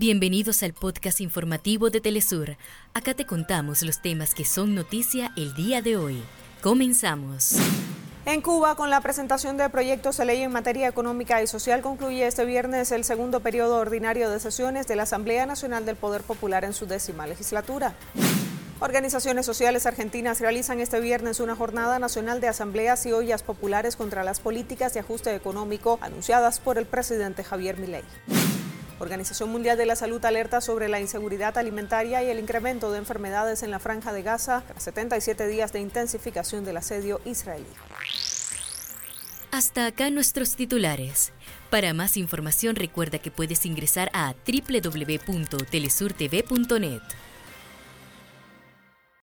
Bienvenidos al podcast informativo de Telesur. Acá te contamos los temas que son noticia el día de hoy. Comenzamos. En Cuba, con la presentación de proyectos de ley en materia económica y social, concluye este viernes el segundo periodo ordinario de sesiones de la Asamblea Nacional del Poder Popular en su décima legislatura. Organizaciones sociales argentinas realizan este viernes una jornada nacional de asambleas y ollas populares contra las políticas de ajuste económico anunciadas por el presidente Javier Milei. Organización Mundial de la Salud alerta sobre la inseguridad alimentaria y el incremento de enfermedades en la franja de Gaza tras 77 días de intensificación del asedio israelí. Hasta acá nuestros titulares. Para más información recuerda que puedes ingresar a www.telesurtv.net.